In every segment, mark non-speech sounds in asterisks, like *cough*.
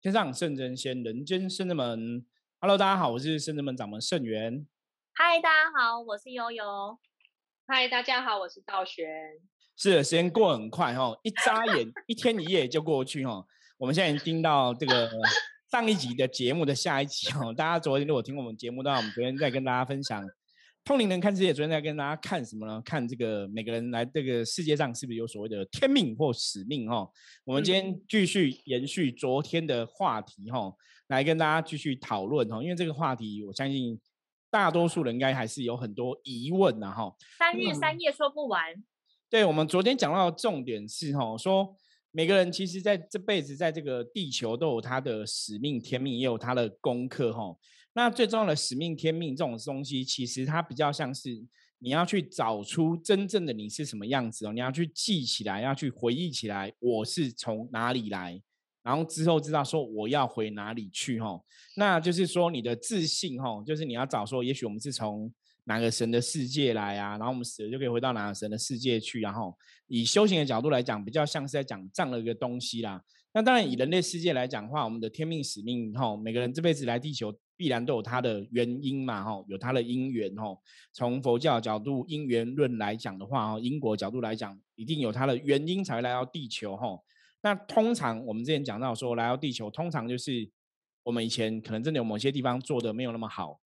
天上圣真仙，人间圣真门。Hello，大家好，我是圣真门掌门圣元。嗨，大家好，我是悠悠。嗨，大家好，我是道玄。是的，时间过很快哈，一眨眼，一天一夜就过去哈。我们现在已经听到这个上一集的节目的下一集哦。大家昨天如果听我们节目的话，我们昨天在跟大家分享。通灵人看世界，昨天在跟大家看什么呢？看这个每个人来这个世界上是不是有所谓的天命或使命？哈，我们今天继续延续昨天的话题，哈，来跟大家继续讨论，哈，因为这个话题，我相信大多数人应该还是有很多疑问的，哈。三日三夜说不完。对，我们昨天讲到重点是，哈，说每个人其实在这辈子在这个地球都有他的使命、天命，也有他的功课，哈。那最重要的使命、天命这种东西，其实它比较像是你要去找出真正的你是什么样子哦，你要去记起来，要去回忆起来，我是从哪里来，然后之后知道说我要回哪里去哈。那就是说你的自信哈，就是你要找说，也许我们是从哪个神的世界来啊，然后我们死了就可以回到哪个神的世界去，然后以修行的角度来讲，比较像是在讲这样的一个东西啦。那当然以人类世界来讲的话，我们的天命使命哈，每个人这辈子来地球。必然都有它的原因嘛，哈，有它的因缘，哈。从佛教角度因缘论来讲的话，哈，因果角度来讲，一定有它的原因才会来到地球，哈。那通常我们之前讲到说，来到地球，通常就是我们以前可能真的有某些地方做的没有那么好，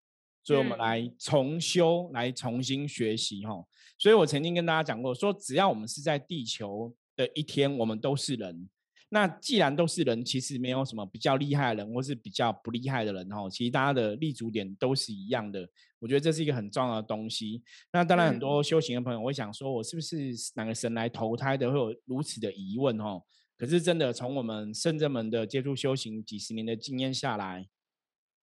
所以我们来重修，来重新学习，哈。所以我曾经跟大家讲过，说只要我们是在地球的一天，我们都是人。那既然都是人，其实没有什么比较厉害的人，或是比较不厉害的人哈。其实大家的立足点都是一样的。我觉得这是一个很重要的东西。那当然，很多修行的朋友会想说，我是不是哪个神来投胎的，会有如此的疑问哈。可是真的，从我们圣者们的接触修行几十年的经验下来，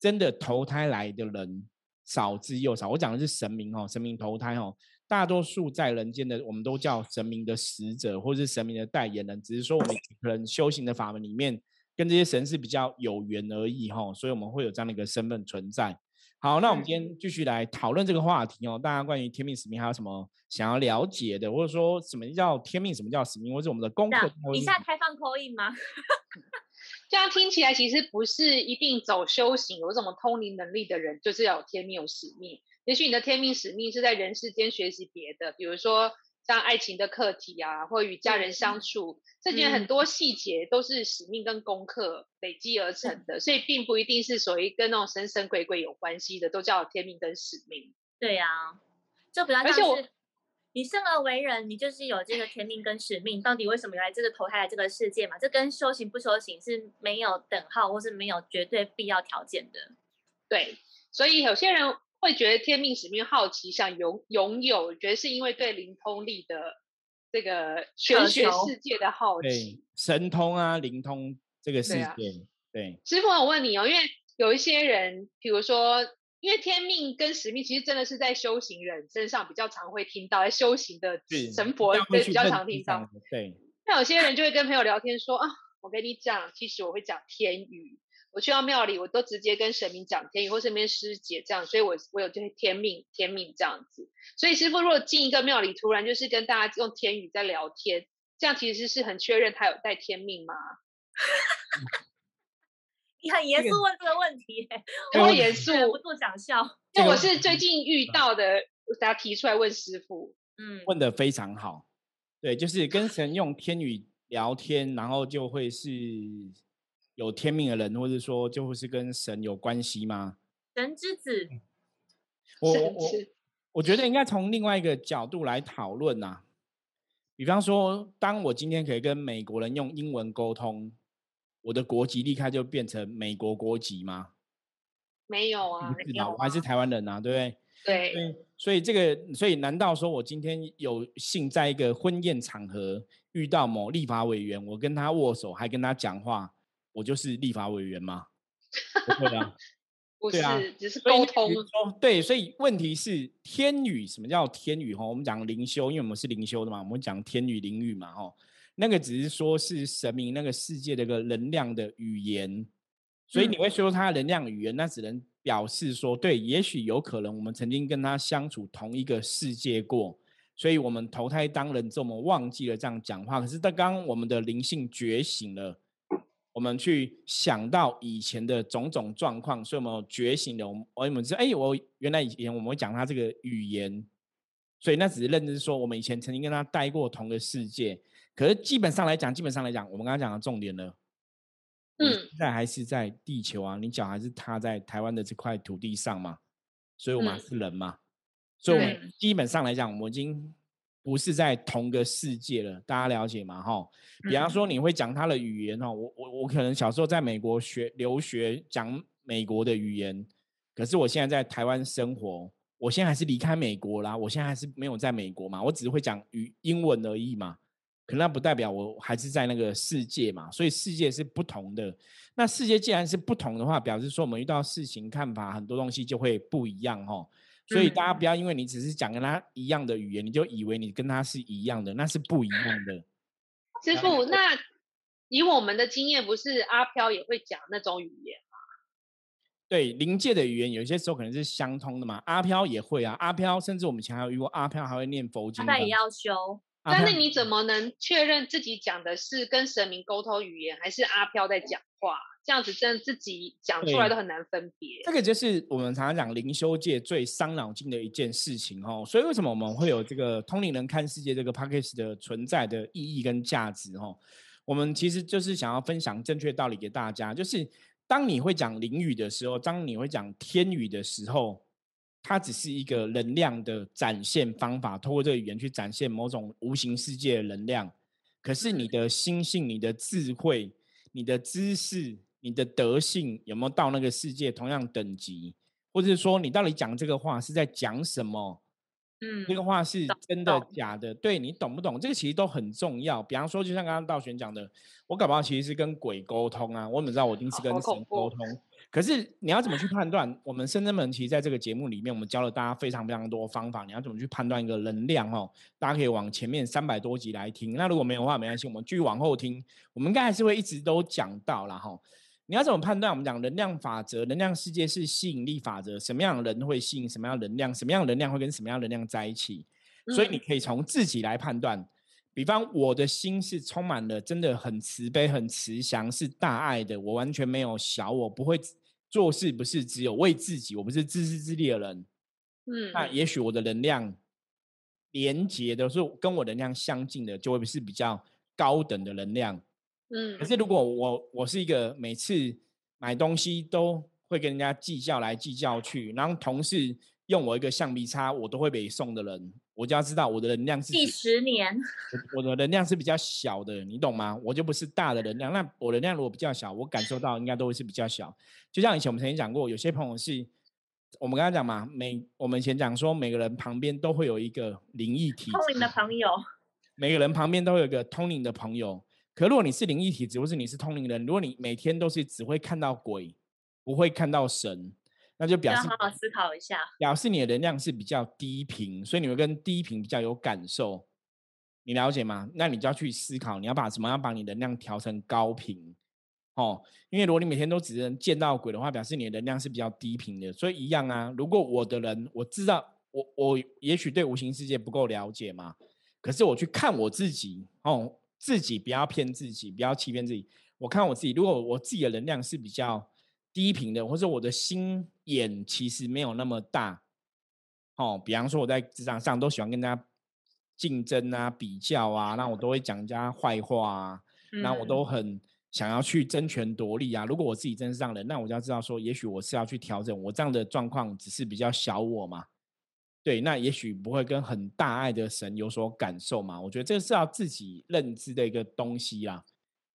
真的投胎来的人少之又少。我讲的是神明哦，神明投胎哈。大多数在人间的，我们都叫神明的使者，或是神明的代言人。只是说我们可能修行的法门里面，跟这些神是比较有缘而已哈，所以我们会有这样的一个身份存在。好，那我们今天继续来讨论这个话题哦。大家关于天命使命还有什么想要了解的，或者说什么叫天命，什么叫使命，或者我们的功课？以下开放口音吗？*laughs* 这样听起来其实不是一定走修行有什么通灵能力的人，就是要有天命有使命。也许你的天命使命是在人世间学习别的，比如说像爱情的课题啊，或与家人相处，这些很多细节都是使命跟功课累积而成的，所以并不一定是属于跟那种神神鬼鬼有关系的，都叫天命跟使命。对呀，就比较像是你生而为人，你就是有这个天命跟使命。到底为什么来这个投胎来这个世界嘛？这跟修行不修行是没有等号，或是没有绝对必要条件的。对，所以有些人。会觉得天命使命好奇，想拥拥有，觉得是因为对灵通力的这个玄学世界的好奇，神通啊，灵通这个世界。对，师傅，我问你哦，因为有一些人，比如说，因为天命跟使命，其实真的是在修行人身上比较常会听到，在修行的神佛会比较常听到。对，那有些人就会跟朋友聊天说啊，我跟你讲，其实我会讲天语。我去到庙里，我都直接跟神明讲天语，或身边师姐这样，所以我我有这些天命天命这样子。所以师傅如果进一个庙里，突然就是跟大家用天语在聊天，这样其实是很确认他有带天命吗？*laughs* 你很严肃问这个问题，我严肃，不住想笑。因为我是最近遇到的，大家提出来问师傅，嗯，问的非常好。对，就是跟神用天语聊天，然后就会是。有天命的人，或者说就会是跟神有关系吗？神之子，我我我觉得应该从另外一个角度来讨论呐。比方说，当我今天可以跟美国人用英文沟通，我的国籍立刻就变成美国国籍吗？没有啊，我还是台湾人啊，对不对？*laughs* 对。所以这个，所以难道说我今天有幸在一个婚宴场合遇到某立法委员，我跟他握手，还跟他讲话？我就是立法委员吗？不会啊，*laughs* 不是，只是沟通。对，所以问题是天语，什么叫天语？哈，我们讲灵修，因为我们是灵修的嘛，我们讲天语灵语嘛，哈，那个只是说是神明那个世界的一个能量的语言，所以你会说它能量语言，那只能表示说，对，也许有可能我们曾经跟他相处同一个世界过，所以我们投胎当人之后，我们忘记了这样讲话。可是，刚刚我们的灵性觉醒了。我们去想到以前的种种状况，所以我们觉醒了。我们我们知道，哎，我原来以前我们会讲他这个语言，所以那只是认知说，我们以前曾经跟他待过同个世界。可是基本上来讲，基本上来讲，我们刚刚讲的重点呢，嗯，现在还是在地球啊，你脚还是踏在台湾的这块土地上嘛，所以我们还是人嘛，所以我们基本上来讲，我们已经。不是在同个世界了，大家了解吗？哈，比方说你会讲他的语言哈，我我我可能小时候在美国学留学讲美国的语言，可是我现在在台湾生活，我现在还是离开美国啦，我现在还是没有在美国嘛，我只是会讲语英文而已嘛，可那不代表我还是在那个世界嘛，所以世界是不同的。那世界既然是不同的话，表示说我们遇到事情看法很多东西就会不一样哈。所以大家不要因为你只是讲跟他一样的语言，你就以为你跟他是一样的，那是不一样的。*laughs* 师傅，那以我们的经验，不是阿飘也会讲那种语言吗？对，临界的语言有些时候可能是相通的嘛。阿飘也会啊，阿飘甚至我们前还有遇过阿飘还会念佛经。他也要修。但是你怎么能确认自己讲的是跟神明沟通语言，还是阿飘在讲话？这样子真的自己讲出来都很难分别。这个就是我们常常讲灵修界最伤脑筋的一件事情哦。所以为什么我们会有这个通灵人看世界这个 p a c k a g e 的存在的意义跟价值哦？我们其实就是想要分享正确道理给大家。就是当你会讲灵语的时候，当你会讲天语的时候，它只是一个能量的展现方法，通过这个语言去展现某种无形世界的能量。可是你的心性、你的智慧、你的知识。你的德性有没有到那个世界同样等级，或者是说你到底讲这个话是在讲什么？嗯，这个话是真的假的？对你懂不懂？这个其实都很重要。比方说，就像刚刚道玄讲的，我搞不好其实是跟鬼沟通啊，我怎么知道我一定是跟神沟通？可是你要怎么去判断？我们深圳门其实在这个节目里面，我们教了大家非常非常多方法。你要怎么去判断一个能量？哦，大家可以往前面三百多集来听。那如果没有的话，没关系，我们继续往后听。我们应该还是会一直都讲到了哈。你要怎么判断？我们讲能量法则，能量世界是吸引力法则，什么样的人会吸引什么样的能量，什么样的能量会跟什么样的能量在一起？所以你可以从自己来判断。比方我的心是充满了，真的很慈悲、很慈祥，是大爱的。我完全没有小我，不会做事，不是只有为自己，我不是自私自利的人。嗯，那也许我的能量连接的是跟我能量相近的，就会是比较高等的能量。嗯，可是如果我我是一个每次买东西都会跟人家计较来计较去，然后同事用我一个橡皮擦，我都会被送的人，我就要知道我的能量是几十年，我的能量是比较小的，你懂吗？我就不是大的能量，那我能量如果比较小，我感受到应该都会是比较小。就像以前我们曾经讲过，有些朋友是我们刚才讲嘛，每我们以前讲说每个人旁边都会有一个灵异体，通灵的朋友，每个人旁边都有一个通灵的朋友。可如果你是灵异体质，或是你是通灵人，如果你每天都是只会看到鬼，不会看到神，那就表示好好思考一下，表示你的能量是比较低频，所以你会跟低频比较有感受。你了解吗？那你就要去思考，你要把什么样把你能量调成高频哦。因为如果你每天都只能见到鬼的话，表示你的能量是比较低频的。所以一样啊，如果我的人我知道我我也许对无形世界不够了解嘛，可是我去看我自己哦。自己不要骗自己，不要欺骗自己。我看我自己，如果我自己的能量是比较低频的，或者我的心眼其实没有那么大，哦，比方说我在职场上都喜欢跟大家竞争啊、比较啊，那我都会讲人家坏话啊，那我都很想要去争权夺利啊。如果我自己真是这样的，那我就要知道说，也许我是要去调整我这样的状况，只是比较小我嘛。对，那也许不会跟很大爱的神有所感受嘛？我觉得这是要自己认知的一个东西啦。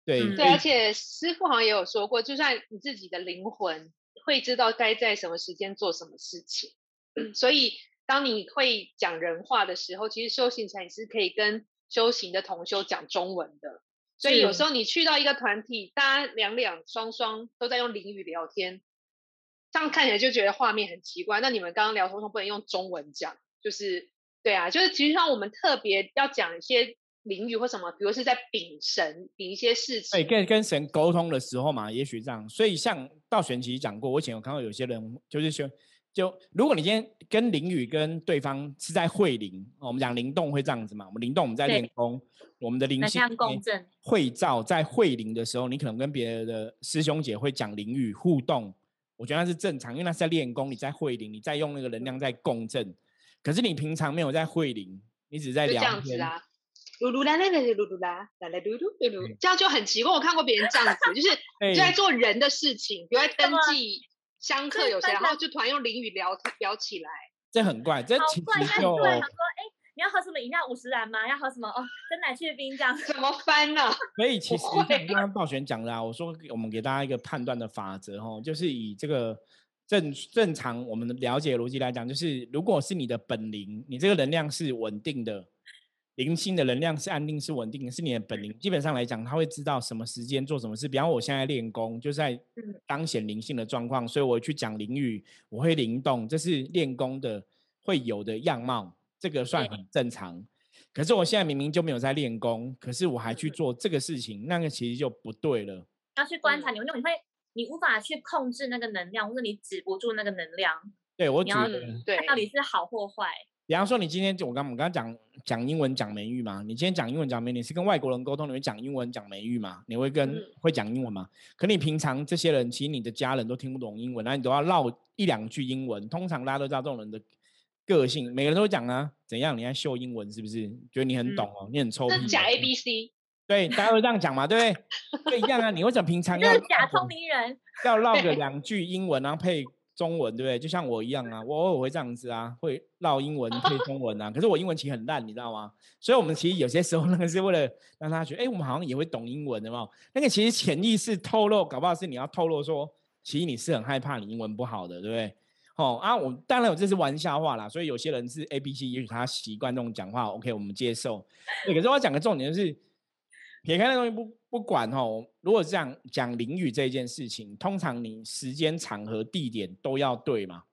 对，对，而且师傅好像也有说过，就算你自己的灵魂会知道该在什么时间做什么事情，所以当你会讲人话的时候，其实修行禅也是可以跟修行的同修讲中文的。所以有时候你去到一个团体，大家两两双双都在用灵语聊天。这样看起来就觉得画面很奇怪。那你们刚刚聊通通不能用中文讲，就是对啊，就是其实上我们特别要讲一些灵语或什么，比如是在禀神禀一些事情。对，跟跟神沟通的时候嘛，也许这样。所以像道玄其实讲过，我以前有看到有些人就是说就如果你今天跟灵语跟对方是在会灵，我们讲灵动会这样子嘛？我们灵动我们在练功，我们的灵性共振会照在会灵的时候，你可能跟别的师兄姐会讲灵语互动，我觉得那是正常，因为那是在练功，你在会灵，你在用那个能量在共振。可是你平常没有在会灵，你只是在聊天啊，噜噜啦啦啦噜噜啦，啦啦噜噜噜噜，这样就很奇怪。我看过别人这样子，就是 *laughs* 就在做人的事情，比如在登记香客有谁，然后就突然用淋雨聊聊起来，这很怪，这其实就说，哎，你要喝什么饮料？五十兰吗？要喝什么？哦，真奶去冰这样，怎么翻呢？*laughs* 所以其实像刚刚暴璇讲的啊，我说我们给大家一个判断的法则哦，就是以这个。正正常，我们的了解逻辑来讲，就是如果是你的本灵，你这个能量是稳定的，灵性的能量是安定、是稳定的，是你的本灵。基本上来讲，他会知道什么时间做什么事。比方我现在练功，就在当显灵性的状况，所以我去讲灵语，我会灵动，这是练功的会有的样貌，这个算很正常。可是我现在明明就没有在练功，可是我还去做这个事情，那个其实就不对了。要去观察你，那你会。你无法去控制那个能量，或者你止不住那个能量。对我觉得，对，到底是好或坏？比方说，你今天就我刚我刚刚讲讲英文讲美语嘛，你今天讲英文讲美语，你是跟外国人沟通，你会讲英文讲美语嘛？你会跟会讲英文吗？可你平常这些人，其实你的家人都听不懂英文，那你都要唠一两句英文。通常大家都知道这种人的个性，每个人都讲啊，怎样？你在秀英文是不是？觉得你很懂哦，你很臭屁。假 A B C。对，大家会这样讲嘛，对不对？*laughs* 一样啊，你为什么平常要假聪明人？要唠个 *laughs* 两句英文，然后配中文，对不对？就像我一样啊，我偶尔会这样子啊，会唠英文配中文啊。可是我英文其实很烂，你知道吗？所以我们其实有些时候那个 *laughs* 是为了让他觉得，哎，我们好像也会懂英文的嘛。那个其实潜意识透露，搞不好是你要透露说，其实你是很害怕你英文不好的，对不对？哦啊，我当然有这是玩笑话啦。所以有些人是 A B C，也许他习惯这种讲话，OK，我们接受。可是我要讲个重点就是。撇开那东西不不管哦，如果这样讲淋雨这件事情，通常你时间、场合、地点都要对嘛？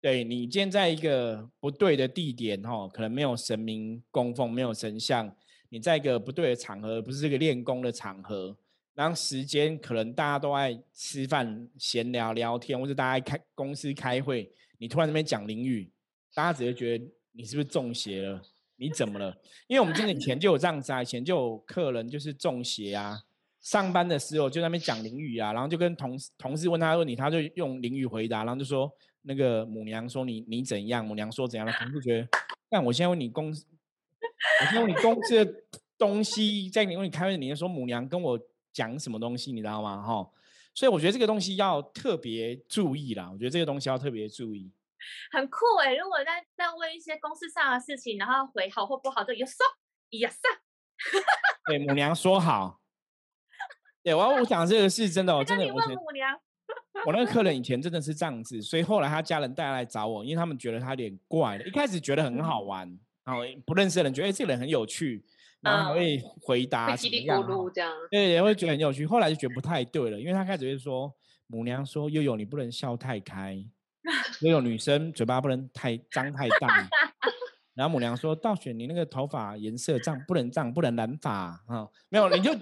对你今天在一个不对的地点吼，可能没有神明供奉，没有神像，你在一个不对的场合，不是这个练功的场合，然后时间可能大家都爱吃饭、闲聊、聊天，或者大家开公司开会，你突然那边讲淋雨，大家只会觉得你是不是中邪了？你怎么了？因为我们真的以前就有这样子啊，以前就有客人就是中邪啊，上班的时候就在那边讲淋雨啊，然后就跟同事同事问他问题，他就用淋雨回答，然后就说那个母娘说你你怎样，母娘说怎样的，同事觉得，但我现在问你公司，我现在问你公司的东西，在你问你开会，你就说母娘跟我讲什么东西，你知道吗？哈，所以我觉得这个东西要特别注意啦，我觉得这个东西要特别注意。很酷哎！如果在在问一些公司上的事情，然后回好或不好，就有说有上。*laughs* 对，母娘说好。对，我我讲这个是真的，我真的。你问母娘。我那个客人以前真的是这样子，所以后来他家人带来找我，因为他们觉得他有点怪了。一开始觉得很好玩，然后不认识的人觉得哎这个人很有趣，然后还会回答叽里咕噜这样。对，也会觉得很有趣。后来就觉得不太对了，因为他开始会说母娘说悠悠你不能笑太开。*laughs* 悠悠女生嘴巴不能太张太大，*laughs* 然后母娘说：“道雪，你那个头发颜色这样不能这样，不能染发啊。”没有，你就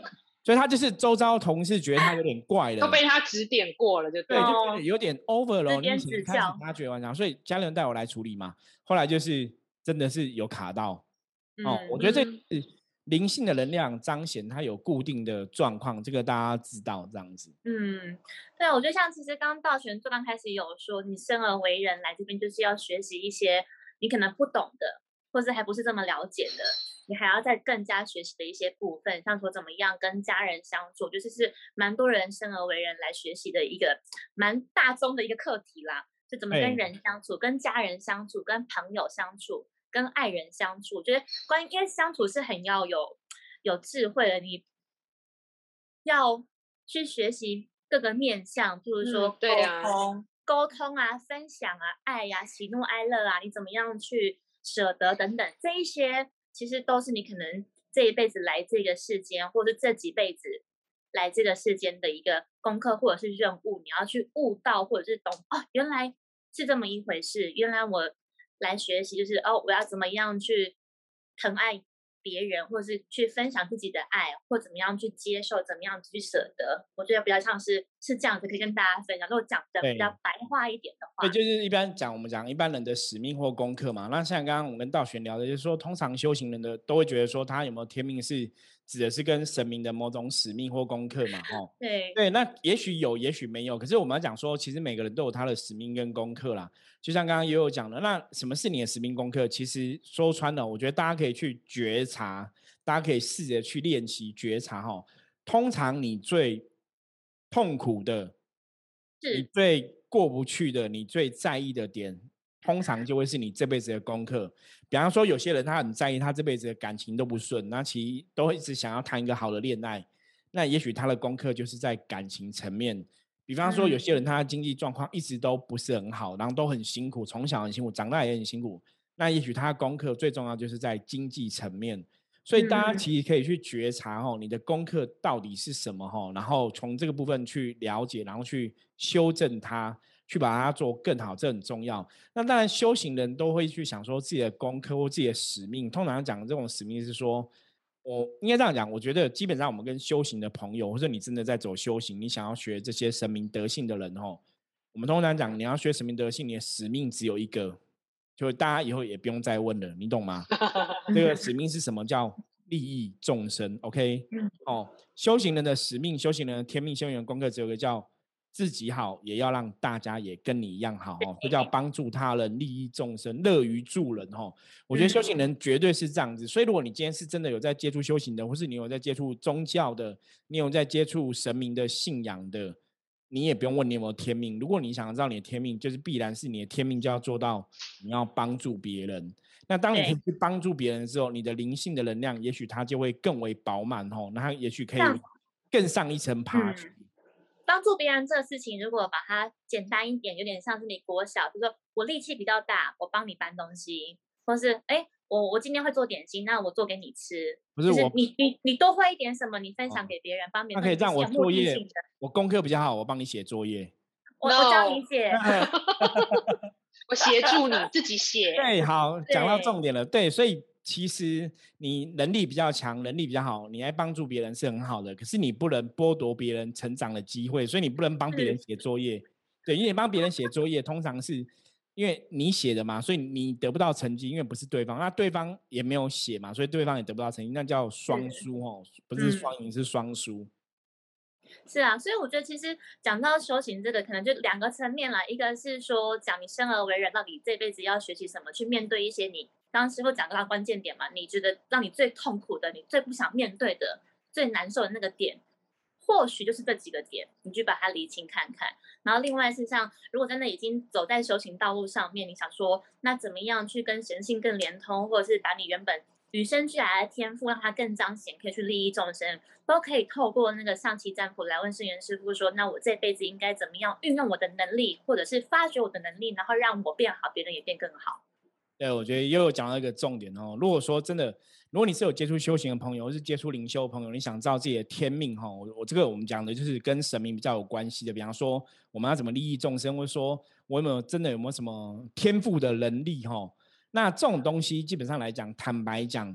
所以他就是周遭同事觉得他有点怪了，都被他指点过了，就对，就有点 over 了。你开始他觉得完，所以家人带我来处理嘛。后来就是真的是有卡到哦，我觉得这是。灵性的能量彰显，它有固定的状况，这个大家知道这样子。嗯，对，我觉得像其实刚刚道玄最刚开始有说，你生而为人来这边就是要学习一些你可能不懂的，或是还不是这么了解的，你还要再更加学习的一些部分，像说怎么样跟家人相处，就是是蛮多人生而为人来学习的一个蛮大宗的一个课题啦，就怎么跟人相处，跟家人相处，跟朋友相处。跟爱人相处，觉得关于相处是很要有有智慧的。你要去学习各个面向，就是说沟通、沟通啊、分享啊、爱呀、喜怒哀乐啊，你怎么样去舍得等等，这一些其实都是你可能这一辈子来这个世间，或是这几辈子来这个世间的一个功课或者是任务，你要去悟到或者是懂哦，原来是这么一回事，原来我。来学习就是哦，我要怎么样去疼爱别人，或者是去分享自己的爱，或怎么样去接受，怎么样去舍得。我觉得比较像是是这样子，可以跟大家分享。如果讲的比较白话一点的话，对，就是一般讲我们讲一般人的使命或功课嘛。那像刚刚我跟道玄聊的，就是说，通常修行人的都会觉得说，他有没有天命是指的是跟神明的某种使命或功课嘛？哈，对对，那也许有，也许没有。可是我们要讲说，其实每个人都有他的使命跟功课啦。就像刚刚也有讲的，那什么是你的使命功课？其实说穿了，我觉得大家可以去觉察，大家可以试着去练习觉察哈。通常你最痛苦的，你最过不去的，你最在意的点，通常就会是你这辈子的功课。比方说，有些人他很在意他这辈子的感情都不顺，那其实都一直想要谈一个好的恋爱，那也许他的功课就是在感情层面。比方说，有些人他的经济状况一直都不是很好，然后都很辛苦，从小很辛苦，长大也很辛苦。那也许他的功课最重要就是在经济层面。所以大家其实可以去觉察哦，你的功课到底是什么哈，然后从这个部分去了解，然后去修正它，去把它做更好，这很重要。那当然，修行人都会去想说自己的功课或自己的使命。通常讲这种使命是说。我应该这样讲，我觉得基本上我们跟修行的朋友，或者你真的在走修行，你想要学这些神明德性的人哦，我们通常讲你要学神明德性，你的使命只有一个，就大家以后也不用再问了，你懂吗？*laughs* 这个使命是什么？叫利益众生。OK，哦，修行人的使命，修行人的天命，修行人功课只有个叫。自己好，也要让大家也跟你一样好哦，这叫帮助他人、利益众生、乐于助人哦。我觉得修行人绝对是这样子，所以如果你今天是真的有在接触修行的，或是你有在接触宗教的，你有在接触神明的信仰的，你也不用问你有没有天命。如果你想知道你的天命，就是必然是你的天命就要做到你要帮助别人。那当你去帮助别人之后，你的灵性的能量也许它就会更为饱满哦，那它也许可以更上一层爬去。帮助别人这个事情，如果把它简单一点，有点像是你国小，就说我力气比较大，我帮你搬东西，或是哎，我我今天会做点心，那我做给你吃。不是我，你你你多会一点什么，你分享给别人，帮别人。那可以让我作业，我功课比较好，我帮你写作业。我我教你写，*laughs* 我协助你自己写。*laughs* 对，好，讲到重点了。对，所以。其实你能力比较强，能力比较好，你来帮助别人是很好的。可是你不能剥夺别人成长的机会，所以你不能帮别人写作业。对，因为帮别人写作业，通常是因为你写的嘛，所以你得不到成绩，因为不是对方，那对方也没有写嘛，所以对方也得不到成绩，那叫双输哦，不是双赢，是双输。是啊，所以我觉得其实讲到修行这个，可能就两个层面啦，一个是说讲你生而为人，到底这辈子要学习什么，去面对一些你。刚刚师傅讲到关键点嘛，你觉得让你最痛苦的、你最不想面对的、最难受的那个点，或许就是这几个点，你去把它理清看看。然后另外是像，如果真的已经走在修行道路上面，你想说那怎么样去跟神性更连通，或者是把你原本与生俱来的天赋让它更彰显，可以去利益众生，都可以透过那个上期占卜来问圣元师傅说，那我这辈子应该怎么样运用我的能力，或者是发掘我的能力，然后让我变好，别人也变更好。对，我觉得又有讲到一个重点哦。如果说真的，如果你是有接触修行的朋友，或是接触灵修的朋友，你想知道自己的天命哈，我我这个我们讲的就是跟神明比较有关系的。比方说，我们要怎么利益众生，或者说我有没有真的有没有什么天赋的能力哈？那这种东西基本上来讲，坦白讲，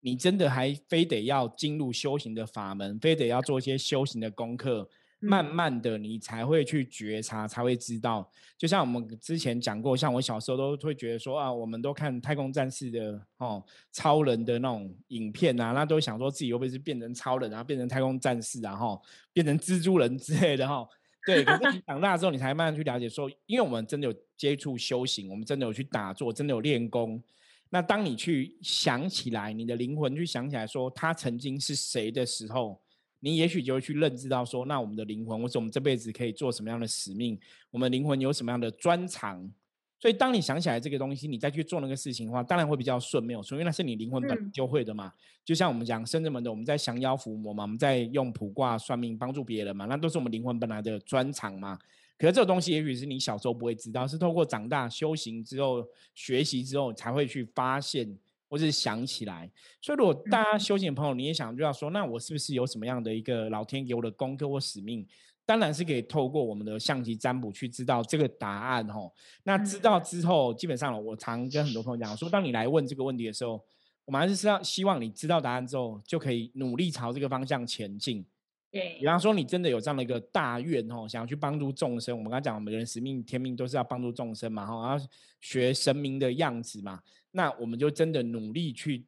你真的还非得要进入修行的法门，非得要做一些修行的功课。慢慢的，你才会去觉察，才会知道。就像我们之前讲过，像我小时候都会觉得说啊，我们都看太空战士的哦，超人的那种影片啊，那都想说自己会不会是变成超人，然后变成太空战士，然后变成蜘蛛人之类的哈。对，可是你长大之后，你才慢慢去了解说，因为我们真的有接触修行，我们真的有去打坐，真的有练功。那当你去想起来，你的灵魂去想起来说他曾经是谁的时候。你也许就会去认知到说，那我们的灵魂，或者我们这辈子可以做什么样的使命？我们灵魂有什么样的专长？所以，当你想起来这个东西，你再去做那个事情的话，当然会比较顺，没有错，因为那是你灵魂本就会的嘛。就像我们讲深圳门的，我们在降妖伏魔嘛，我们在用卜卦算命帮助别人嘛，那都是我们灵魂本来的专长嘛。可是这个东西，也许是你小时候不会知道，是透过长大修行之后、学习之后才会去发现。或是想起来，所以如果大家修行的朋友，你也想就要说，那我是不是有什么样的一个老天给我的功课或使命？当然是可以透过我们的象棋占卜去知道这个答案吼。那知道之后，基本上我常跟很多朋友讲说，当你来问这个问题的时候，我们还是希望希望你知道答案之后，就可以努力朝这个方向前进。对，比方说你真的有这样的一个大愿哦，想要去帮助众生。我们刚刚讲，每个人使命、天命都是要帮助众生嘛，哈，要学神明的样子嘛。那我们就真的努力去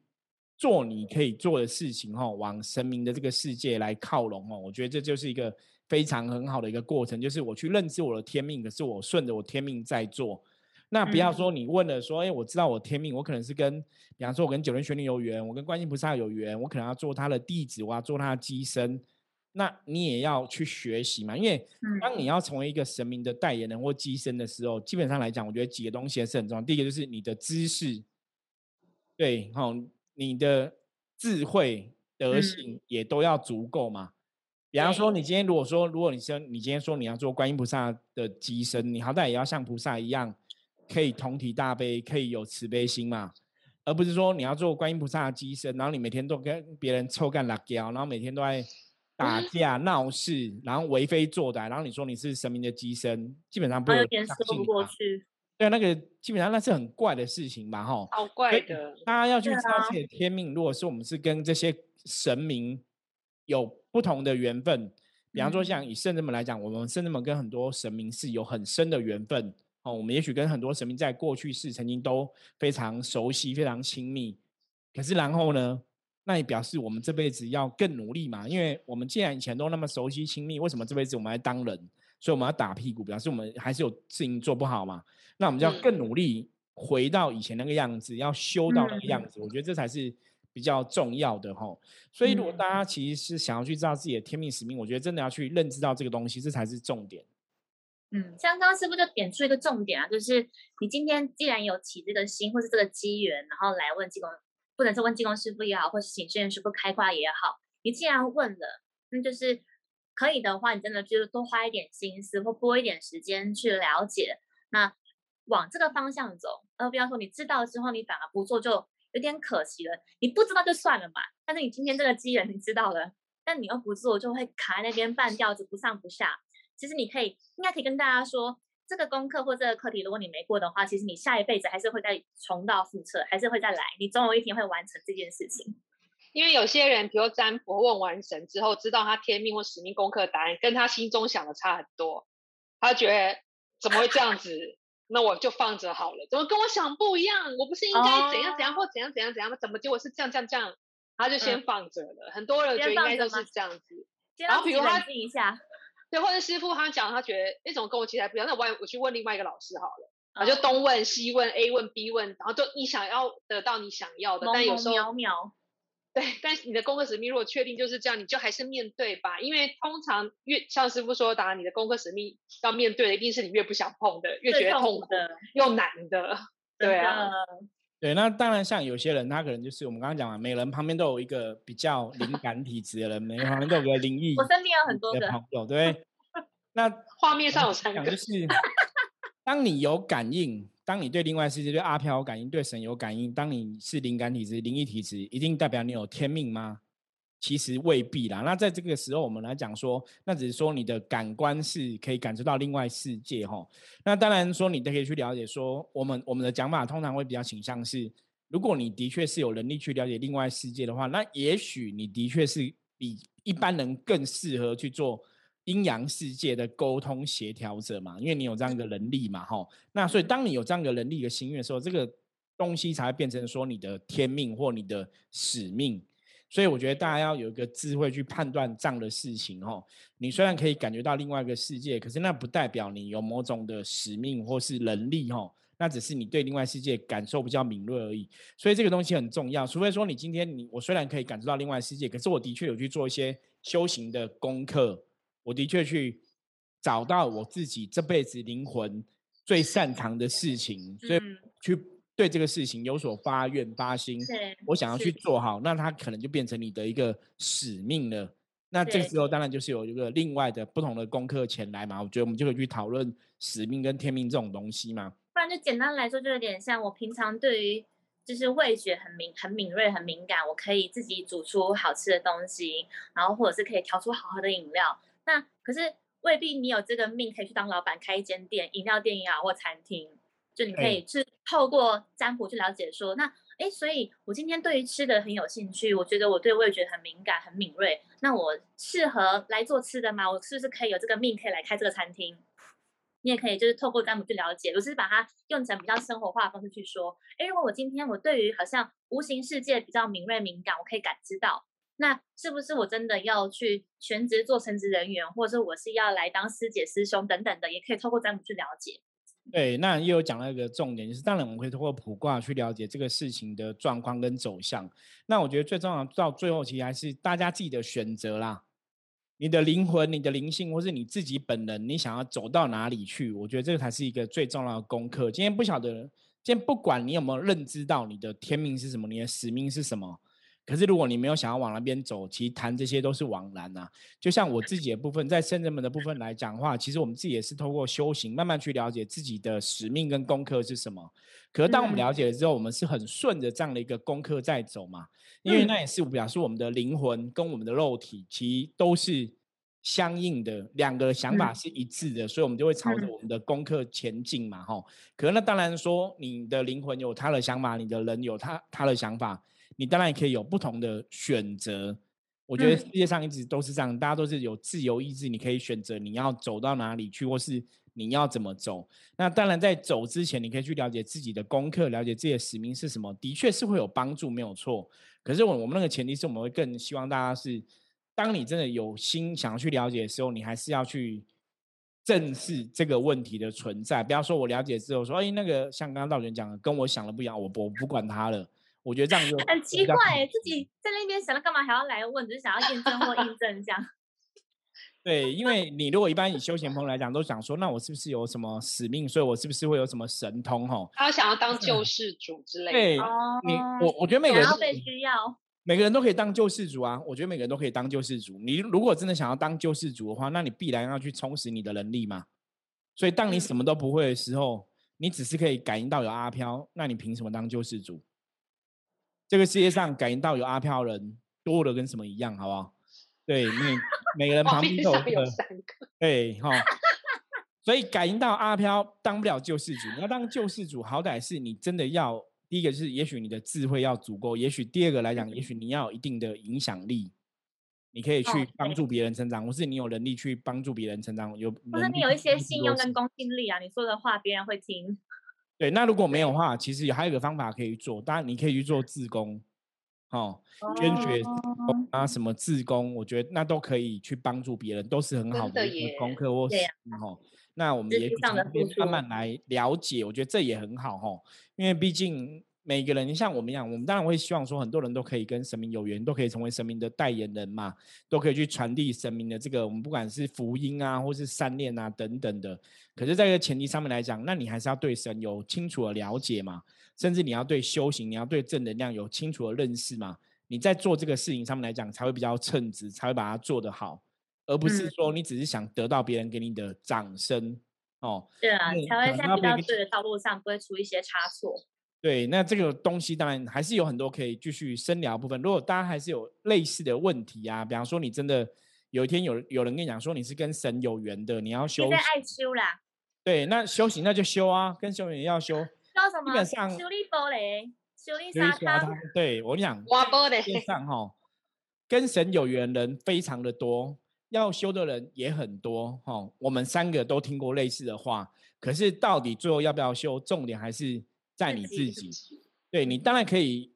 做你可以做的事情，哈，往神明的这个世界来靠拢哦。我觉得这就是一个非常很好的一个过程，就是我去认知我的天命，可是我顺着我天命在做。那不要说你问了说，哎，我知道我天命，我可能是跟，比方说我跟九天玄女有缘，我跟观音菩萨有缘，我可能要做他的弟子，我要做他的机身。那你也要去学习嘛，因为当你要成为一个神明的代言人或机身的时候，基本上来讲，我觉得几个东西是很重要。第一个就是你的知识，对，好，你的智慧、德行也都要足够嘛。比方说，你今天如果说，如果你说你今天说你要做观音菩萨的机身，你好歹也要像菩萨一样，可以同体大悲，可以有慈悲心嘛，而不是说你要做观音菩萨的机身，然后你每天都跟别人臭干辣椒，然后每天都在。打架闹事，然后为非作歹，然后你说你是神明的机身，基本上不有点说不过去。对，那个基本上那是很怪的事情吧？哈，好怪的。大家要去知道自己的天命。如果是我们是跟这些神明有不同的缘分，比方说像以圣人们来讲，我们圣人们跟很多神明是有很深的缘分。哦，我们也许跟很多神明在过去世曾经都非常熟悉、非常亲密。可是然后呢？那也表示我们这辈子要更努力嘛，因为我们既然以前都那么熟悉亲密，为什么这辈子我们还当人？所以我们要打屁股，表示我们还是有事情做不好嘛。那我们就要更努力，回到以前那个样子，要修到那个样子。我觉得这才是比较重要的哈。所以如果大家其实是想要去知道自己的天命使命，我觉得真的要去认知到这个东西，这才是重点。嗯，像刚刚师傅就点出一个重点啊，就是你今天既然有起这个心，或是这个机缘，然后来问济公。不能是问技工师傅也好，或是请圣人师傅开挂也好，你既然问了，那就是可以的话，你真的就多花一点心思或拨一点时间去了解，那往这个方向走，而不要说你知道之后你反而不做，就有点可惜了。你不知道就算了嘛，但是你今天这个机缘你知道了，但你又不做，就会卡在那边半吊子不上不下。其实你可以，应该可以跟大家说。这个功课或这个课题，如果你没过的话，其实你下一辈子还是会再重蹈覆辙，还是会再来。你总有一天会完成这件事情。因为有些人，比如占卜问完神之后，知道他天命或使命功课答案跟他心中想的差很多，他觉得怎么会这样子？那我就放着好了。怎么跟我想不一样？我不是应该怎样怎样或怎样怎样怎样吗？怎么结果是这样这样这样？他就先放着了。很多人觉得应该都是这样子。然后比如他静一下。*laughs* 对，或者师傅他讲，他觉得那种跟我期待不一样，那我我去问另外一个老师好了，然后就东问西问，A 问 B 问，然后就你想要得到你想要的，但有时候对，但是你的功课使命如果确定就是这样，你就还是面对吧，因为通常越像师傅说的，你的功课使命要面对的一定是你越不想碰的，越觉得痛苦的又难的，*laughs* 对啊。对，那当然，像有些人，他可能就是我们刚刚讲嘛，每人旁边都有一个比较灵感体质的人，每个旁边都有个灵异。我身边有很多的朋友，对。那画面上有三个，就是，当你有感应，当你对另外世界、对阿飘有感应、对神有感应，当你是灵感体质、灵异体质，一定代表你有天命吗？其实未必啦。那在这个时候，我们来讲说，那只是说你的感官是可以感受到另外世界哈。那当然说，你都可以去了解说，我们我们的讲法通常会比较倾向是，如果你的确是有能力去了解另外世界的话，那也许你的确是比一般人更适合去做阴阳世界的沟通协调者嘛，因为你有这样的能力嘛哈。那所以当你有这样的能力和心愿的时候，这个东西才会变成说你的天命或你的使命。所以我觉得大家要有一个智慧去判断这样的事情哈。你虽然可以感觉到另外一个世界，可是那不代表你有某种的使命或是能力哈。那只是你对另外世界感受比较敏锐而已。所以这个东西很重要。除非说你今天你我虽然可以感受到另外世界，可是我的确有去做一些修行的功课，我的确去找到我自己这辈子灵魂最擅长的事情，所以去。对这个事情有所发愿发心，我想要去做好，那它可能就变成你的一个使命了。那这个时候当然就是有一个另外的不同的功课前来嘛。我觉得我们就可以去讨论使命跟天命这种东西嘛。不然就简单来说，就有点像我平常对于就是味觉很敏、很敏锐、很敏感，我可以自己煮出好吃的东西，然后或者是可以调出好喝的饮料。那可是未必你有这个命可以去当老板，开一间店，饮料店也好或餐厅。就你可以去透过占卜去了解说，那哎，所以我今天对于吃的很有兴趣，我觉得我对味觉很敏感、很敏锐。那我适合来做吃的吗？我是不是可以有这个命，可以来开这个餐厅？你也可以就是透过占卜去了解，我是把它用成比较生活化的方式去说。哎，如果我今天我对于好像无形世界比较敏锐敏感，我可以感知到，那是不是我真的要去全职做神职人员，或者说我是要来当师姐师兄等等的，也可以透过占卜去了解。对，那又有讲到一个重点，就是当然我们会通过卜卦去了解这个事情的状况跟走向。那我觉得最重要到最后，其实还是大家自己的选择啦。你的灵魂、你的灵性，或是你自己本人，你想要走到哪里去？我觉得这个才是一个最重要的功课。今天不晓得，今天不管你有没有认知到你的天命是什么，你的使命是什么。可是，如果你没有想要往那边走，其实谈这些都是枉然呐。就像我自己的部分，在圣人们的部分来讲的话，其实我们自己也是透过修行，慢慢去了解自己的使命跟功课是什么。可是，当我们了解了之后，我们是很顺着这样的一个功课在走嘛？因为那也是表示我们的灵魂跟我们的肉体其实都是相应的，两个想法是一致的，所以我们就会朝着我们的功课前进嘛。吼，可是那当然说，你的灵魂有他的想法，你的人有他他的想法。你当然也可以有不同的选择，我觉得世界上一直都是这样，大家都是有自由意志，你可以选择你要走到哪里去，或是你要怎么走。那当然在走之前，你可以去了解自己的功课，了解自己的使命是什么，的确是会有帮助，没有错。可是我我们那个前提是我们会更希望大家是，当你真的有心想要去了解的时候，你还是要去正视这个问题的存在。不要说我了解之后说，哎，那个像刚刚道玄讲的，跟我想的不一样，我我不管他了。我觉得这样就很奇怪，自己在那边想了干嘛还要来问，只是想要验证或印证这样。*laughs* 对，因为你如果一般以休闲朋友来讲，都想说，那我是不是有什么使命？所以我是不是会有什么神通？吼，他想要当救世主之类的。对，你我我觉得每个人被需要，每个人都可以当救世主啊。我觉得每个人都可以当救世主。你如果真的想要当救世主的话，那你必然要去充实你的能力嘛。所以当你什么都不会的时候，你只是可以感应到有阿飘，那你凭什么当救世主？这个世界上感应到有阿飘人多的跟什么一样，好不好？对，每每个人旁边都有三个。对，哈。所以感应到阿飘当不了救世主，你要当救世主，好歹是你真的要第一个是，也许你的智慧要足够；，也许第二个来讲，也许你要有一定的影响力，你可以去帮助别人成长，或是你有能力去帮助别人成长，有或者你有一些信用跟公信力啊，你说的话别人会听。对，那如果没有的话，其实还有一个方法可以做，当然你可以去做自工，哦，捐血啊，什么自工，我觉得那都可以去帮助别人，都是很好的功课或是哦。那我们也慢慢来了解，我觉得这也很好哈，因为毕竟。每个人，你像我们一样，我们当然会希望说，很多人都可以跟神明有缘，都可以成为神明的代言人嘛，都可以去传递神明的这个，我们不管是福音啊，或是善念啊等等的。可是，在这个前提上面来讲，那你还是要对神有清楚的了解嘛，甚至你要对修行，你要对正能量有清楚的认识嘛。你在做这个事情上面来讲，才会比较称职，才会把它做得好，而不是说你只是想得到别人给你的掌声哦。对啊，才会在比较对的道路上不会出一些差错。对，那这个东西当然还是有很多可以继续深聊部分。如果大家还是有类似的问题啊，比方说你真的有一天有有人跟你讲说你是跟神有缘的，你要修，在爱修啦。对，那修行那就修啊，跟修行要修。*laughs* 修什么？基本上修理玻璃，修理沙滩。对我讲，挖玻璃。基上哈，跟神有缘人非常的多，要修的人也很多哈。我们三个都听过类似的话，可是到底最后要不要修，重点还是。在你自己，对你当然可以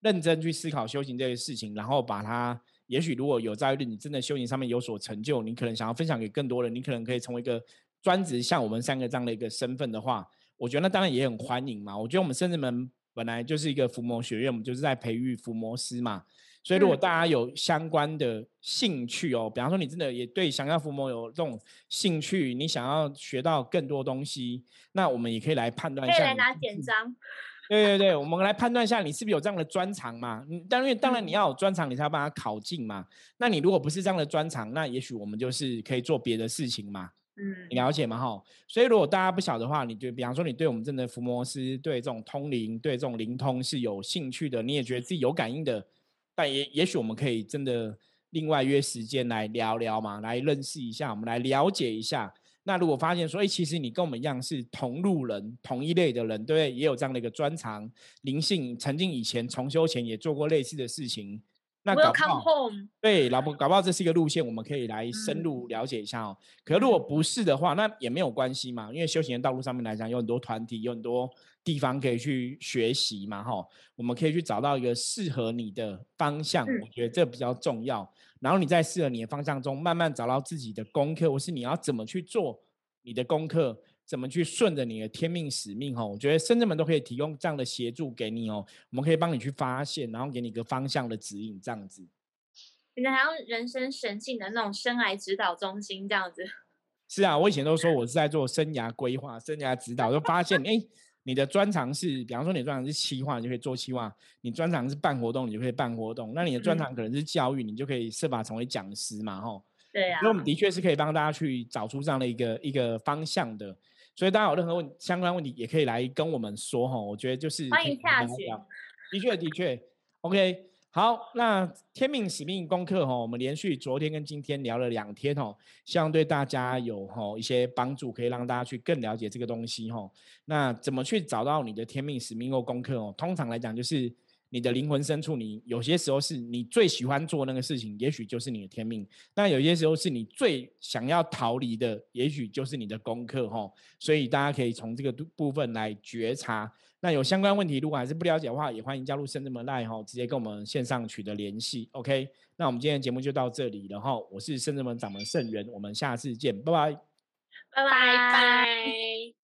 认真去思考修行这个事情，然后把它，也许如果有朝一日你真的修行上面有所成就，你可能想要分享给更多人，你可能可以成为一个专职像我们三个这样的一个身份的话，我觉得那当然也很欢迎嘛。我觉得我们甚至门本来就是一个伏魔学院，我们就是在培育伏魔师嘛。所以如果大家有相关的兴趣哦，比方说你真的也对想要伏魔有这种兴趣，你想要学到更多东西，那我们也可以来判断一下。可以来拿简章。*laughs* 对对对，我们来判断一下你是不是有这样的专长嘛？嗯，当然当然你要有专长，你才要把它考进嘛。那你如果不是这样的专长，那也许我们就是可以做别的事情嘛。嗯，你了解吗？哈。所以如果大家不晓得话，你就比方说你对我们真的伏魔师对这种通灵对这种灵通是有兴趣的，你也觉得自己有感应的。但也也许我们可以真的另外约时间来聊聊嘛，来认识一下，我们来了解一下。那如果发现说，哎，其实你跟我们一样是同路人、同一类的人，对不对？也有这样的一个专长，灵性曾经以前重修前也做过类似的事情。那搞不好，对，老婆搞不好这是一个路线，我们可以来深入了解一下哦。可如果不是的话，那也没有关系嘛，因为修行的道路上面来讲，有很多团体，有很多地方可以去学习嘛，哈。我们可以去找到一个适合你的方向，我觉得这比较重要。然后你在适合你的方向中，慢慢找到自己的功课，或是你要怎么去做你的功课。怎么去顺着你的天命使命？哈，我觉得深圳们都可以提供这样的协助给你哦。我们可以帮你去发现，然后给你一个方向的指引，这样子。你的还要人生神性的那种生涯指导中心这样子。是啊，我以前都说我是在做生涯规划、生涯指导，就发现哎，你的专长是，比方说你专长是企划，你就可以做企划；你专长是办活动，你就可以办活动。那你的专长可能是教育，你就可以设法成为讲师嘛，吼。对啊。所以我们的确是可以帮大家去找出这样的一个一个方向的。所以大家有任何问相关问题，也可以来跟我们说哈。我觉得就是欢迎下去。的确的确，OK。好，那天命使命功课哈，我们连续昨天跟今天聊了两天哦，希望对大家有哈一些帮助，可以让大家去更了解这个东西哈。那怎么去找到你的天命使命或功课哦？通常来讲就是。你的灵魂深处，你有些时候是你最喜欢做那个事情，也许就是你的天命；那有些时候是你最想要逃离的，也许就是你的功课哈。所以大家可以从这个部分来觉察。那有相关问题，如果还是不了解的话，也欢迎加入圣智门来哈，直接跟我们线上取得联系。OK，那我们今天的节目就到这里了哈。我是圣智门掌门圣元，我们下次见，拜拜，拜拜拜。